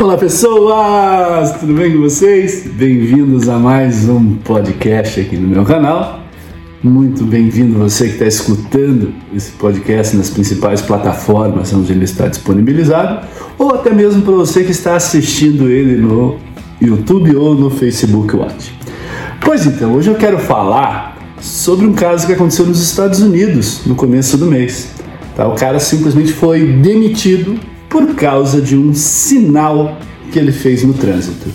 Olá pessoas, tudo bem com vocês? Bem-vindos a mais um podcast aqui no meu canal. Muito bem-vindo você que está escutando esse podcast nas principais plataformas onde ele está disponibilizado, ou até mesmo para você que está assistindo ele no YouTube ou no Facebook Watch. Pois então, hoje eu quero falar sobre um caso que aconteceu nos Estados Unidos no começo do mês. Tá? O cara simplesmente foi demitido por causa de um sinal que ele fez no trânsito.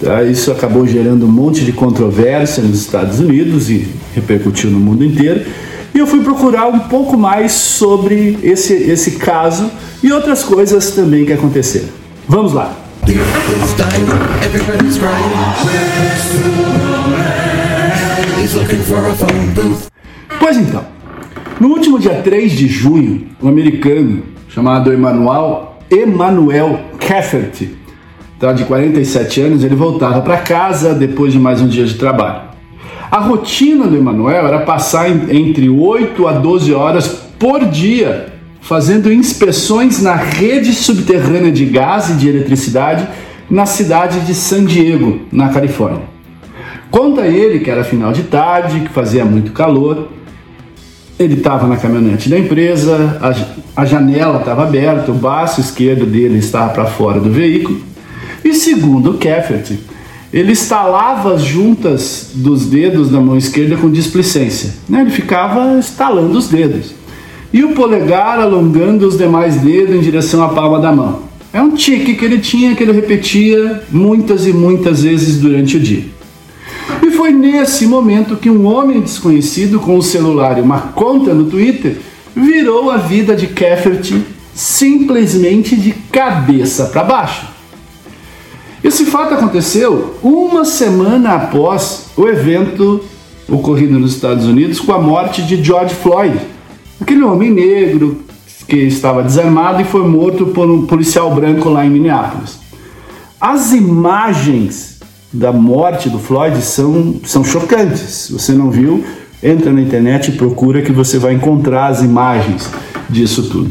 Tá? Isso acabou gerando um monte de controvérsia nos Estados Unidos e repercutiu no mundo inteiro. E eu fui procurar um pouco mais sobre esse, esse caso e outras coisas também que aconteceram. Vamos lá! Pois então, no último dia 3 de junho, um americano chamado Emmanuel, Emmanuel Cafferty, tá, de 47 anos, ele voltava para casa depois de mais um dia de trabalho. A rotina do Emmanuel era passar entre 8 a 12 horas por dia fazendo inspeções na rede subterrânea de gás e de eletricidade na cidade de San Diego, na Califórnia. Conta ele que era final de tarde, que fazia muito calor ele estava na caminhonete da empresa, a, a janela estava aberta, o baço esquerdo dele estava para fora do veículo. E segundo Keffert, ele instalava as juntas dos dedos da mão esquerda com displicência. Né? Ele ficava estalando os dedos. E o polegar alongando os demais dedos em direção à palma da mão. É um tique que ele tinha que ele repetia muitas e muitas vezes durante o dia. Foi nesse momento que um homem desconhecido com um celular e uma conta no Twitter virou a vida de Cafferty simplesmente de cabeça para baixo. Esse fato aconteceu uma semana após o evento ocorrido nos Estados Unidos com a morte de George Floyd, aquele homem negro que estava desarmado e foi morto por um policial branco lá em Minneapolis. As imagens da morte do Floyd são, são chocantes. Se você não viu, entra na internet e procura que você vai encontrar as imagens disso tudo.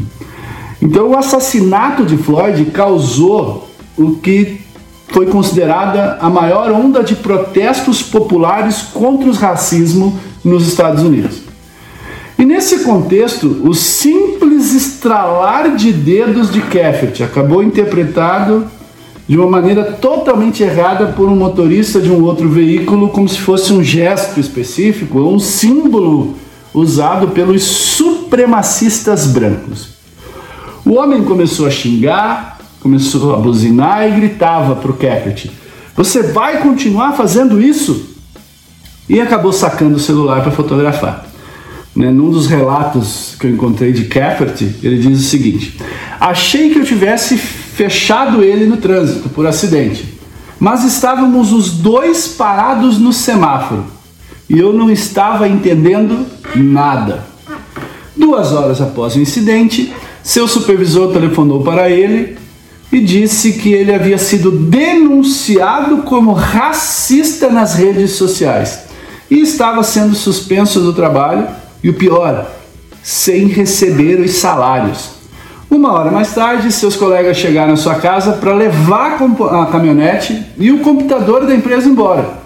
Então, o assassinato de Floyd causou o que foi considerada a maior onda de protestos populares contra o racismo nos Estados Unidos. E nesse contexto, o simples estralar de dedos de Keffert acabou interpretado de uma maneira totalmente errada por um motorista de um outro veículo, como se fosse um gesto específico, um símbolo usado pelos supremacistas brancos. O homem começou a xingar, começou a buzinar e gritava para o Capet: Você vai continuar fazendo isso? E acabou sacando o celular para fotografar. Né, num dos relatos que eu encontrei de Capert, ele diz o seguinte: Achei que eu tivesse fechado ele no trânsito por acidente. Mas estávamos os dois parados no semáforo e eu não estava entendendo nada. Duas horas após o incidente, seu supervisor telefonou para ele e disse que ele havia sido denunciado como racista nas redes sociais e estava sendo suspenso do trabalho e o pior, sem receber os salários. Uma hora mais tarde, seus colegas chegaram à sua casa para levar a caminhonete e o computador da empresa embora.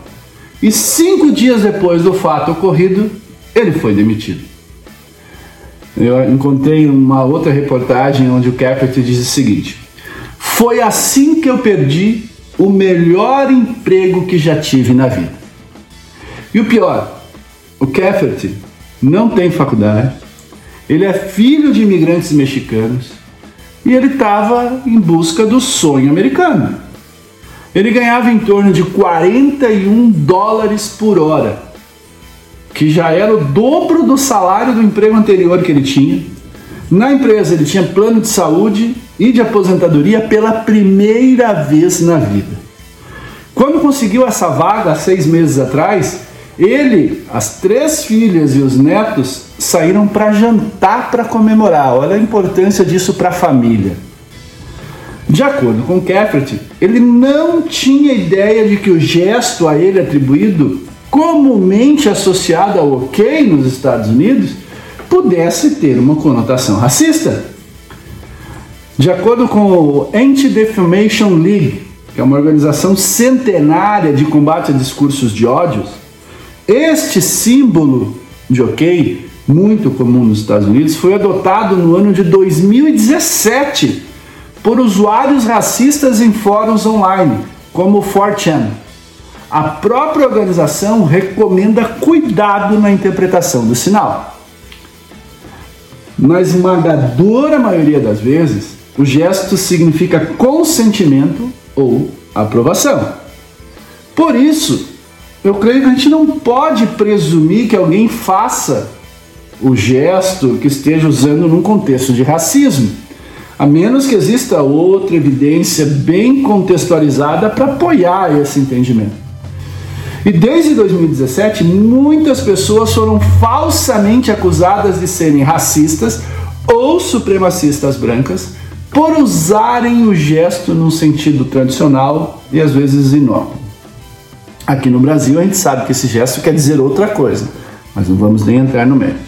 E cinco dias depois do fato ocorrido, ele foi demitido. Eu encontrei uma outra reportagem onde o Capert diz o seguinte: Foi assim que eu perdi o melhor emprego que já tive na vida. E o pior, o Capert não tem faculdade, ele é filho de imigrantes mexicanos, e ele estava em busca do sonho americano. Ele ganhava em torno de 41 dólares por hora, que já era o dobro do salário do emprego anterior que ele tinha. Na empresa ele tinha plano de saúde e de aposentadoria pela primeira vez na vida. Quando conseguiu essa vaga, seis meses atrás, ele, as três filhas e os netos saíram para jantar para comemorar. Olha a importância disso para a família. De acordo com Keffert, ele não tinha ideia de que o gesto a ele atribuído, comumente associado ao ok nos Estados Unidos, pudesse ter uma conotação racista. De acordo com o Anti-Defamation League, que é uma organização centenária de combate a discursos de ódios, este símbolo de ok, muito comum nos Estados Unidos, foi adotado no ano de 2017 por usuários racistas em fóruns online, como o 4chan. A própria organização recomenda cuidado na interpretação do sinal. Na esmagadora maioria das vezes, o gesto significa consentimento ou aprovação. Por isso, eu creio que a gente não pode presumir que alguém faça o gesto que esteja usando num contexto de racismo, a menos que exista outra evidência bem contextualizada para apoiar esse entendimento. E desde 2017, muitas pessoas foram falsamente acusadas de serem racistas ou supremacistas brancas por usarem o gesto num sentido tradicional e às vezes inócuo. Aqui no Brasil a gente sabe que esse gesto quer dizer outra coisa, mas não vamos nem entrar no mérito.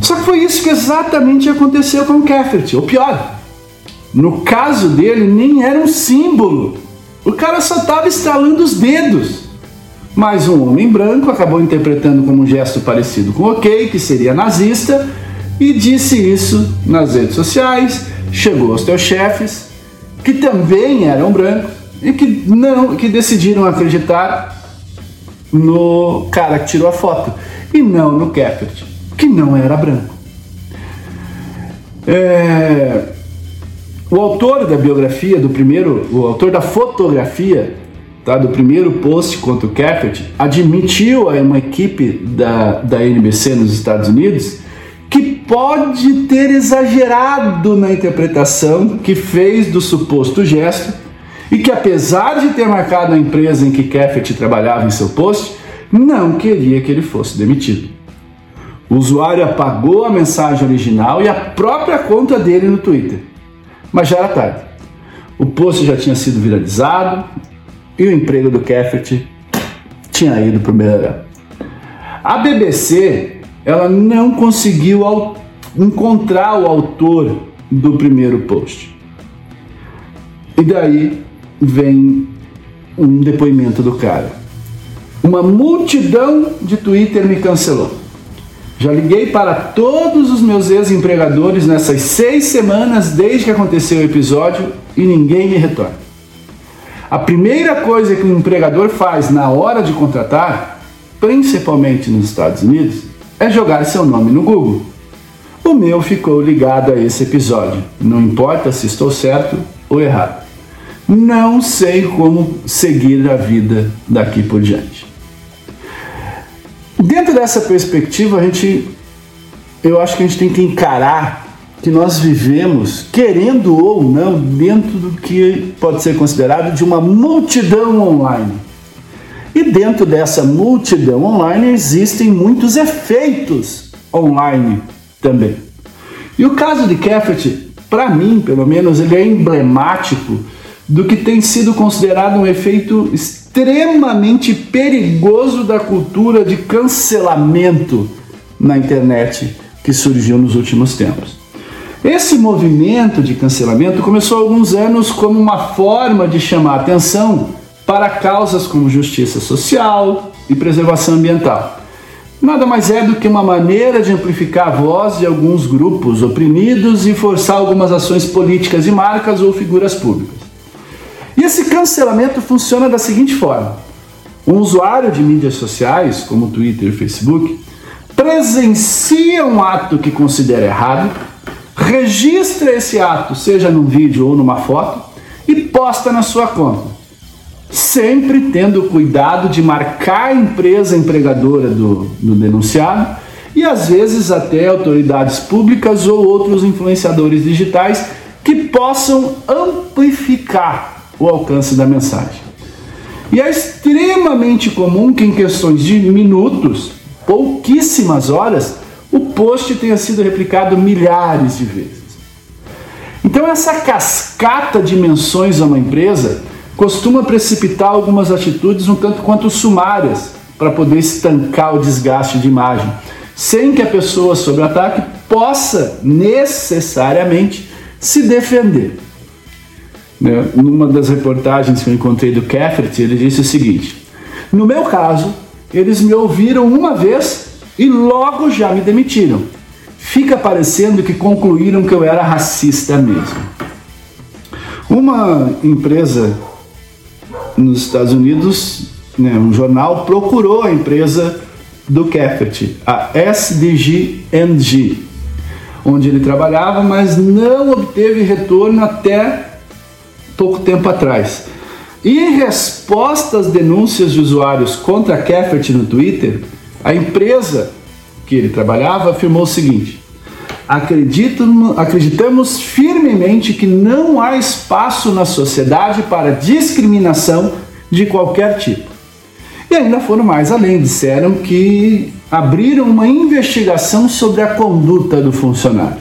Só que foi isso que exatamente aconteceu com o Keffert, ou pior, no caso dele nem era um símbolo, o cara só estava estalando os dedos. Mas um homem branco acabou interpretando como um gesto parecido com ok, que seria nazista, e disse isso nas redes sociais, chegou aos teus chefes, que também eram brancos e que não, que decidiram acreditar no cara que tirou a foto e não no Keppert, que não era branco. É, o autor da biografia do primeiro, o autor da fotografia tá, do primeiro post contra o Keppert admitiu a uma equipe da, da NBC nos Estados Unidos pode ter exagerado na interpretação que fez do suposto gesto e que, apesar de ter marcado a empresa em que Keffert trabalhava em seu post, não queria que ele fosse demitido. O usuário apagou a mensagem original e a própria conta dele no Twitter. Mas já era tarde. O post já tinha sido viralizado e o emprego do Keffert tinha ido para o melhor. A BBC ela não conseguiu encontrar o autor do primeiro post. E daí vem um depoimento do cara. Uma multidão de Twitter me cancelou. Já liguei para todos os meus ex-empregadores nessas seis semanas desde que aconteceu o episódio e ninguém me retorna. A primeira coisa que um empregador faz na hora de contratar, principalmente nos Estados Unidos, é jogar seu nome no Google. O meu ficou ligado a esse episódio, não importa se estou certo ou errado. Não sei como seguir a vida daqui por diante. Dentro dessa perspectiva, a gente, eu acho que a gente tem que encarar que nós vivemos, querendo ou não, dentro do que pode ser considerado de uma multidão online. E dentro dessa multidão online existem muitos efeitos online também. E o caso de Keffert, para mim, pelo menos, ele é emblemático do que tem sido considerado um efeito extremamente perigoso da cultura de cancelamento na internet que surgiu nos últimos tempos. Esse movimento de cancelamento começou há alguns anos como uma forma de chamar atenção para causas como justiça social e preservação ambiental nada mais é do que uma maneira de amplificar a voz de alguns grupos oprimidos e forçar algumas ações políticas de marcas ou figuras públicas. E esse cancelamento funciona da seguinte forma: um usuário de mídias sociais, como Twitter e Facebook, presencia um ato que considera errado, registra esse ato, seja num vídeo ou numa foto, e posta na sua conta. Sempre tendo cuidado de marcar a empresa empregadora do, do denunciado e às vezes até autoridades públicas ou outros influenciadores digitais que possam amplificar o alcance da mensagem. E é extremamente comum que em questões de minutos, pouquíssimas horas, o post tenha sido replicado milhares de vezes. Então essa cascata de menções a uma empresa costuma precipitar algumas atitudes um tanto quanto sumárias para poder estancar o desgaste de imagem, sem que a pessoa sob ataque possa necessariamente se defender. Né? Numa das reportagens que eu encontrei do Keffert, ele disse o seguinte: No meu caso, eles me ouviram uma vez e logo já me demitiram. Fica parecendo que concluíram que eu era racista mesmo. Uma empresa nos Estados Unidos, né, um jornal, procurou a empresa do Keffert, a SDG&G, onde ele trabalhava, mas não obteve retorno até pouco tempo atrás. E em resposta às denúncias de usuários contra a Keffert no Twitter, a empresa que ele trabalhava afirmou o seguinte: acreditamos firmemente que não há espaço na sociedade para discriminação de qualquer tipo. E ainda foram mais além, disseram que abriram uma investigação sobre a conduta do funcionário.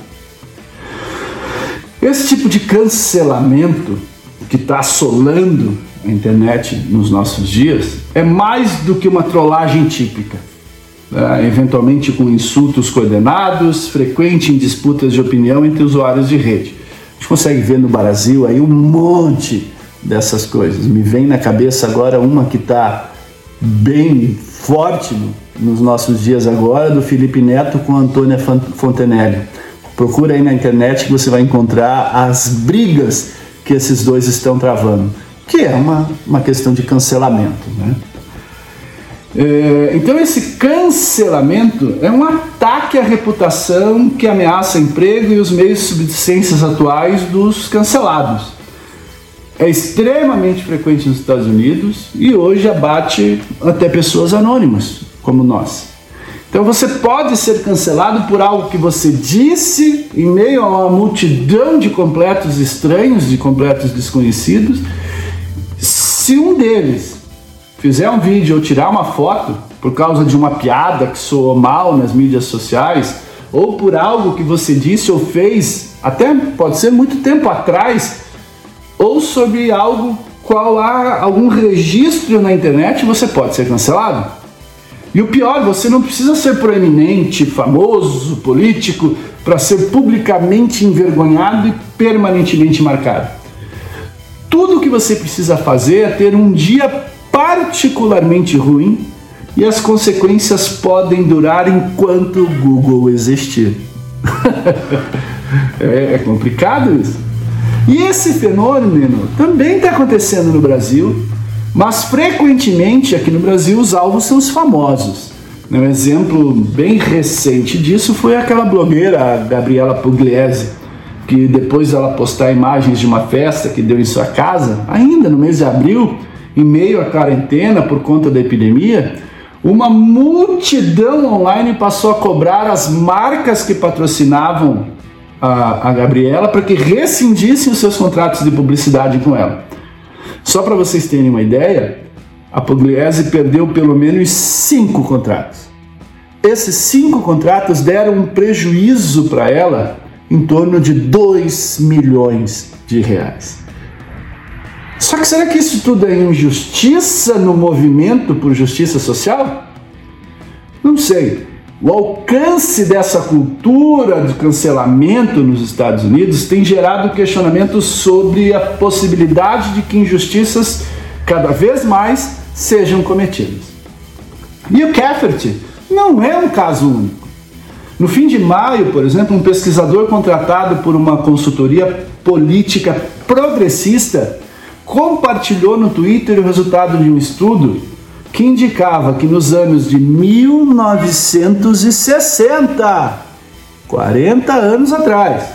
Esse tipo de cancelamento que está assolando a internet nos nossos dias é mais do que uma trollagem típica. Né? Eventualmente com insultos coordenados, frequente em disputas de opinião entre usuários de rede. A gente consegue ver no Brasil aí um monte dessas coisas. Me vem na cabeça agora uma que está bem forte nos nossos dias agora, do Felipe Neto com Antônia Fontenelle. Procura aí na internet que você vai encontrar as brigas que esses dois estão travando, que é uma, uma questão de cancelamento. Né? É, então, esse cancelamento é um ataque à reputação que ameaça emprego e os meios de subsistência atuais dos cancelados. É extremamente frequente nos Estados Unidos e hoje abate até pessoas anônimas, como nós. Então você pode ser cancelado por algo que você disse em meio a uma multidão de completos estranhos, de completos desconhecidos. Se um deles fizer um vídeo ou tirar uma foto por causa de uma piada que soou mal nas mídias sociais, ou por algo que você disse ou fez, até pode ser muito tempo atrás, ou sobre algo qual há algum registro na internet, você pode ser cancelado. E o pior, você não precisa ser proeminente, famoso, político para ser publicamente envergonhado e permanentemente marcado. Tudo o que você precisa fazer é ter um dia particularmente ruim e as consequências podem durar enquanto o Google existir. é, é complicado isso. E esse fenômeno também está acontecendo no Brasil mas frequentemente aqui no Brasil os alvos são os famosos. Um exemplo bem recente disso foi aquela blogueira Gabriela Pugliese, que depois ela postar imagens de uma festa que deu em sua casa, ainda no mês de abril, em meio à quarentena por conta da epidemia, uma multidão online passou a cobrar as marcas que patrocinavam a, a Gabriela para que rescindissem os seus contratos de publicidade com ela. Só para vocês terem uma ideia, a Pugliese perdeu pelo menos cinco contratos. Esses cinco contratos deram um prejuízo para ela em torno de 2 milhões de reais. Só que será que isso tudo é injustiça no movimento por justiça social? Não sei. O alcance dessa cultura de cancelamento nos Estados Unidos tem gerado questionamentos sobre a possibilidade de que injustiças cada vez mais sejam cometidas. E o Keffert não é um caso único. No fim de maio, por exemplo, um pesquisador contratado por uma consultoria política progressista compartilhou no Twitter o resultado de um estudo que indicava que nos anos de 1960, 40 anos atrás,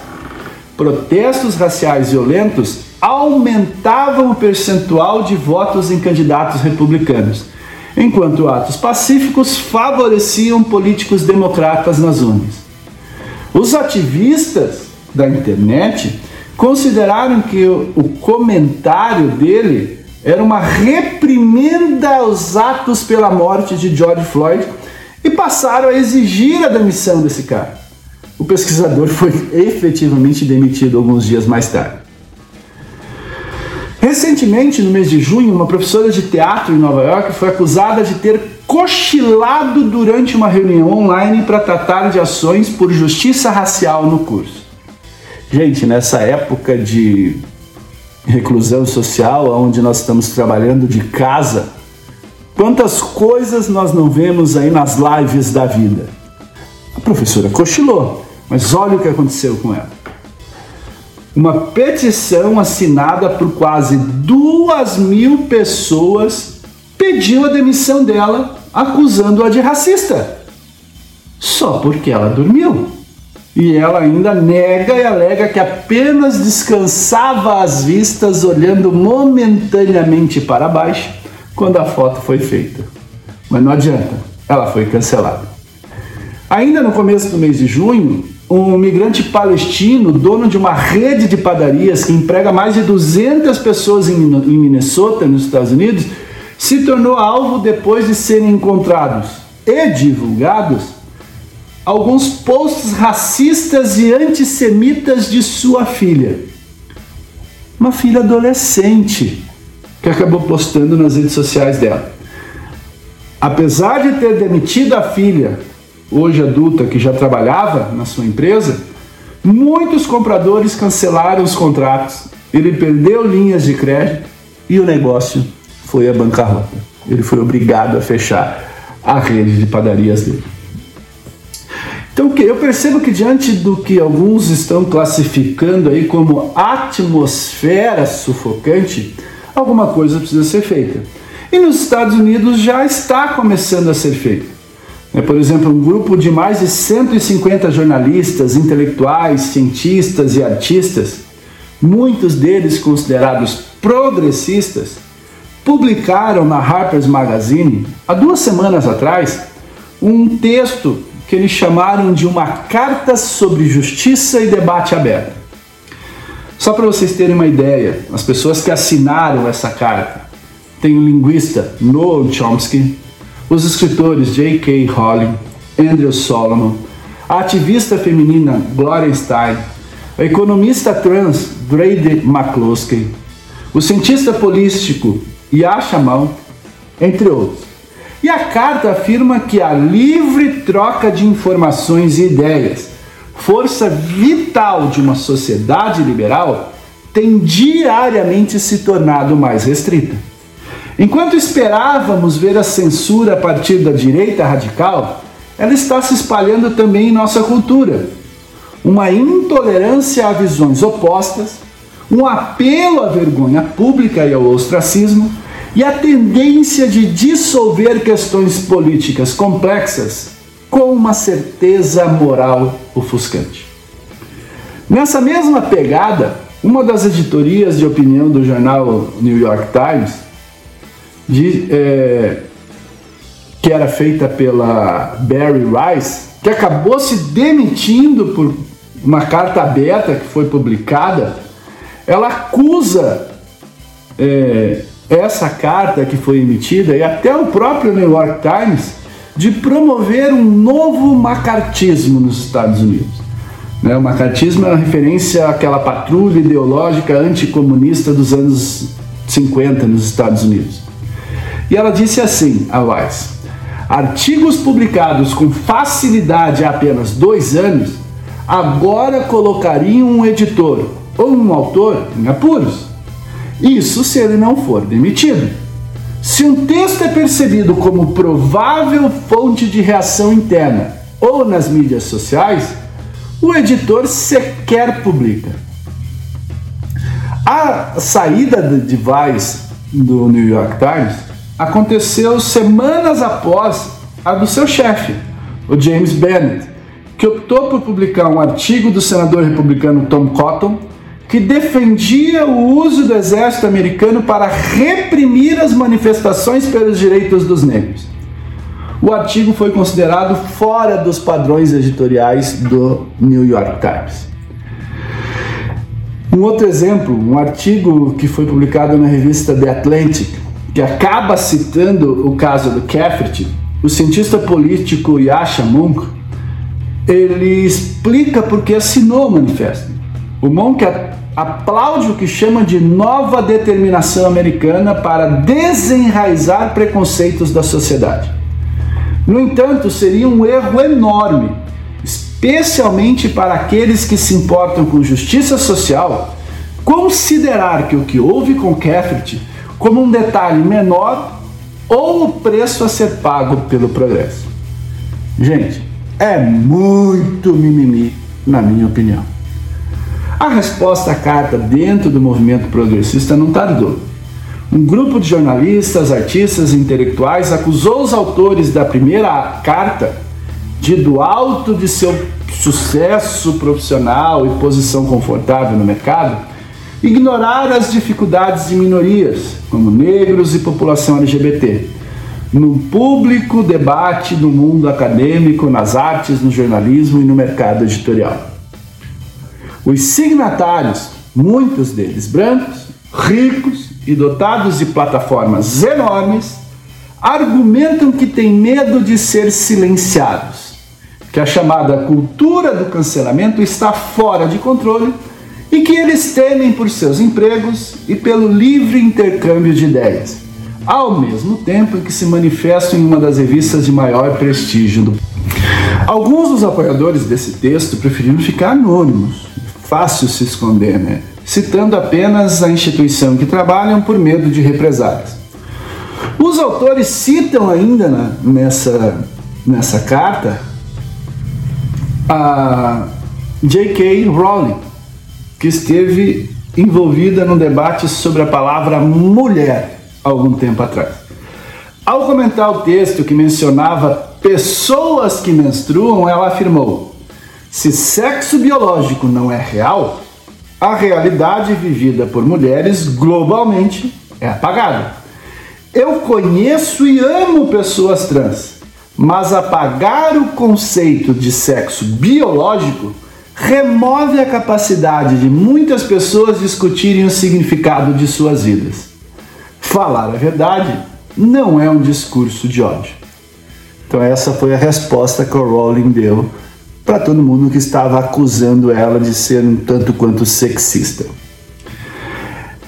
protestos raciais violentos aumentavam o percentual de votos em candidatos republicanos, enquanto atos pacíficos favoreciam políticos democratas nas urnas. Os ativistas da internet consideraram que o comentário dele era uma reprimenda aos atos pela morte de George Floyd e passaram a exigir a demissão desse cara. O pesquisador foi efetivamente demitido alguns dias mais tarde. Recentemente, no mês de junho, uma professora de teatro em Nova York foi acusada de ter cochilado durante uma reunião online para tratar de ações por justiça racial no curso. Gente, nessa época de reclusão social, onde nós estamos trabalhando de casa, quantas coisas nós não vemos aí nas lives da vida? A professora cochilou, mas olha o que aconteceu com ela. Uma petição assinada por quase duas mil pessoas pediu a demissão dela, acusando-a de racista. Só porque ela dormiu. E ela ainda nega e alega que apenas descansava as vistas olhando momentaneamente para baixo quando a foto foi feita. Mas não adianta, ela foi cancelada. Ainda no começo do mês de junho, um migrante palestino, dono de uma rede de padarias que emprega mais de 200 pessoas em Minnesota, nos Estados Unidos, se tornou alvo depois de serem encontrados e divulgados alguns posts racistas e antissemitas de sua filha. Uma filha adolescente que acabou postando nas redes sociais dela. Apesar de ter demitido a filha, hoje adulta, que já trabalhava na sua empresa, muitos compradores cancelaram os contratos. Ele perdeu linhas de crédito e o negócio foi a bancarrota. Ele foi obrigado a fechar a rede de padarias dele. Então eu percebo que diante do que alguns estão classificando aí como atmosfera sufocante, alguma coisa precisa ser feita. E nos Estados Unidos já está começando a ser feito. É, por exemplo, um grupo de mais de 150 jornalistas, intelectuais, cientistas e artistas, muitos deles considerados progressistas, publicaram na Harper's Magazine, há duas semanas atrás, um texto que eles chamaram de uma carta sobre justiça e debate aberto. Só para vocês terem uma ideia, as pessoas que assinaram essa carta tem o linguista Noam Chomsky, os escritores J.K. Rowling, Andrew Solomon, a ativista feminina Gloria Stein, a economista trans Brady McCloskey, o cientista político Yasha Mount, entre outros. E a carta afirma que a livre troca de informações e ideias, força vital de uma sociedade liberal, tem diariamente se tornado mais restrita. Enquanto esperávamos ver a censura a partir da direita radical, ela está se espalhando também em nossa cultura. Uma intolerância a visões opostas, um apelo à vergonha pública e ao ostracismo e a tendência de dissolver questões políticas complexas com uma certeza moral ofuscante. Nessa mesma pegada, uma das editorias de opinião do jornal New York Times, de, é, que era feita pela Barry Rice, que acabou se demitindo por uma carta aberta que foi publicada, ela acusa é, essa carta que foi emitida e até o próprio New York Times de promover um novo macartismo nos Estados Unidos. Né? O macartismo é uma referência àquela patrulha ideológica anticomunista dos anos 50 nos Estados Unidos. E ela disse assim, a Weiss, artigos publicados com facilidade há apenas dois anos agora colocariam um editor ou um autor em apuros. Isso se ele não for demitido. Se um texto é percebido como provável fonte de reação interna ou nas mídias sociais, o editor sequer publica. A saída de Weiss do New York Times aconteceu semanas após a do seu chefe, o James Bennett, que optou por publicar um artigo do senador republicano Tom Cotton que defendia o uso do exército americano para reprimir as manifestações pelos direitos dos negros. O artigo foi considerado fora dos padrões editoriais do New York Times. Um outro exemplo, um artigo que foi publicado na revista The Atlantic, que acaba citando o caso do Cafferty, o cientista político Yasha Monk, ele explica porque assinou o manifesto. O Monk aplaude o que chama de nova determinação americana para desenraizar preconceitos da sociedade. No entanto, seria um erro enorme especialmente para aqueles que se importam com justiça social, considerar que o que houve com Kefert como um detalhe menor ou o preço a ser pago pelo progresso. Gente, é muito mimimi, na minha opinião. A resposta à carta dentro do movimento progressista não tardou. Um grupo de jornalistas, artistas e intelectuais acusou os autores da primeira carta de, do alto de seu sucesso profissional e posição confortável no mercado, ignorar as dificuldades de minorias, como negros e população LGBT, no público debate do mundo acadêmico, nas artes, no jornalismo e no mercado editorial. Os signatários, muitos deles brancos, ricos e dotados de plataformas enormes, argumentam que têm medo de ser silenciados, que a chamada cultura do cancelamento está fora de controle e que eles temem por seus empregos e pelo livre intercâmbio de ideias, ao mesmo tempo em que se manifestam em uma das revistas de maior prestígio do Alguns dos apoiadores desse texto preferiram ficar anônimos, fácil se esconder, né? Citando apenas a instituição que trabalham por medo de represálias. Os autores citam ainda na, nessa, nessa carta a J.K. Rowling, que esteve envolvida no debate sobre a palavra mulher algum tempo atrás. Ao comentar o texto que mencionava pessoas que menstruam, ela afirmou: se sexo biológico não é real, a realidade vivida por mulheres globalmente é apagada. Eu conheço e amo pessoas trans, mas apagar o conceito de sexo biológico remove a capacidade de muitas pessoas discutirem o significado de suas vidas. Falar a verdade não é um discurso de ódio. Então, essa foi a resposta que o Rowling deu para todo mundo que estava acusando ela de ser um tanto quanto sexista.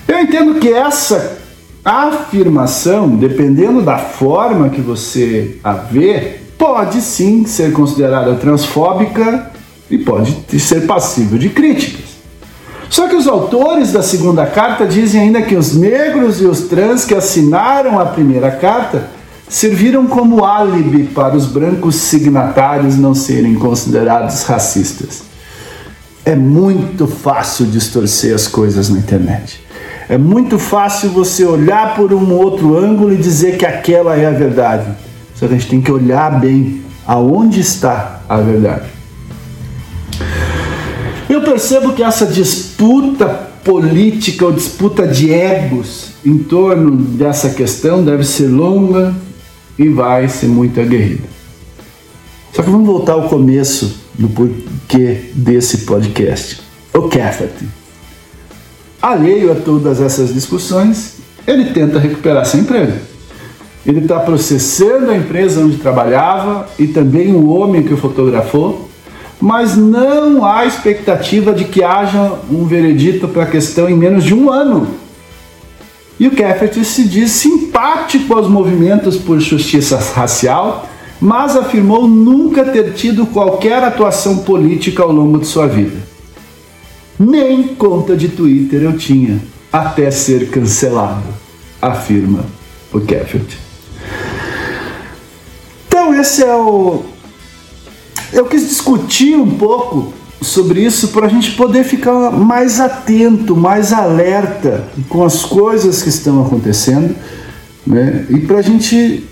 Eu entendo que essa afirmação, dependendo da forma que você a vê, pode sim ser considerada transfóbica e pode ser passível de críticas. Só que os autores da segunda carta dizem ainda que os negros e os trans que assinaram a primeira carta serviram como álibi para os brancos signatários não serem considerados racistas. É muito fácil distorcer as coisas na internet. É muito fácil você olhar por um outro ângulo e dizer que aquela é a verdade. Só que a gente tem que olhar bem aonde está a verdade. Eu percebo que essa disputa política ou disputa de egos em torno dessa questão deve ser longa, e vai ser muito aguerrida. Só que vamos voltar ao começo do porquê desse podcast. O Cafferty. Alheio a todas essas discussões, ele tenta recuperar seu emprego. Ele está processando a empresa onde trabalhava e também o homem que o fotografou, mas não há expectativa de que haja um veredito para a questão em menos de um ano. E o Cafferty se diz simpático aos movimentos por justiça racial, mas afirmou nunca ter tido qualquer atuação política ao longo de sua vida. Nem conta de Twitter eu tinha, até ser cancelado, afirma o Cafferty. Então esse é o. Eu quis discutir um pouco sobre isso para a gente poder ficar mais atento, mais alerta com as coisas que estão acontecendo, né? E para a gente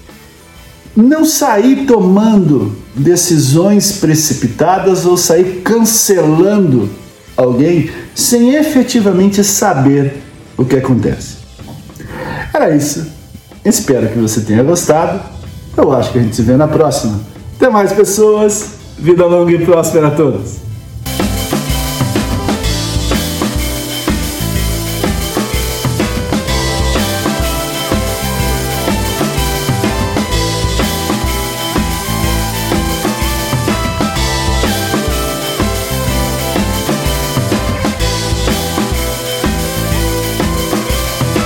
não sair tomando decisões precipitadas ou sair cancelando alguém sem efetivamente saber o que acontece. Era isso. Espero que você tenha gostado. Eu acho que a gente se vê na próxima. Até mais, pessoas. Vida longa e próspera a todos.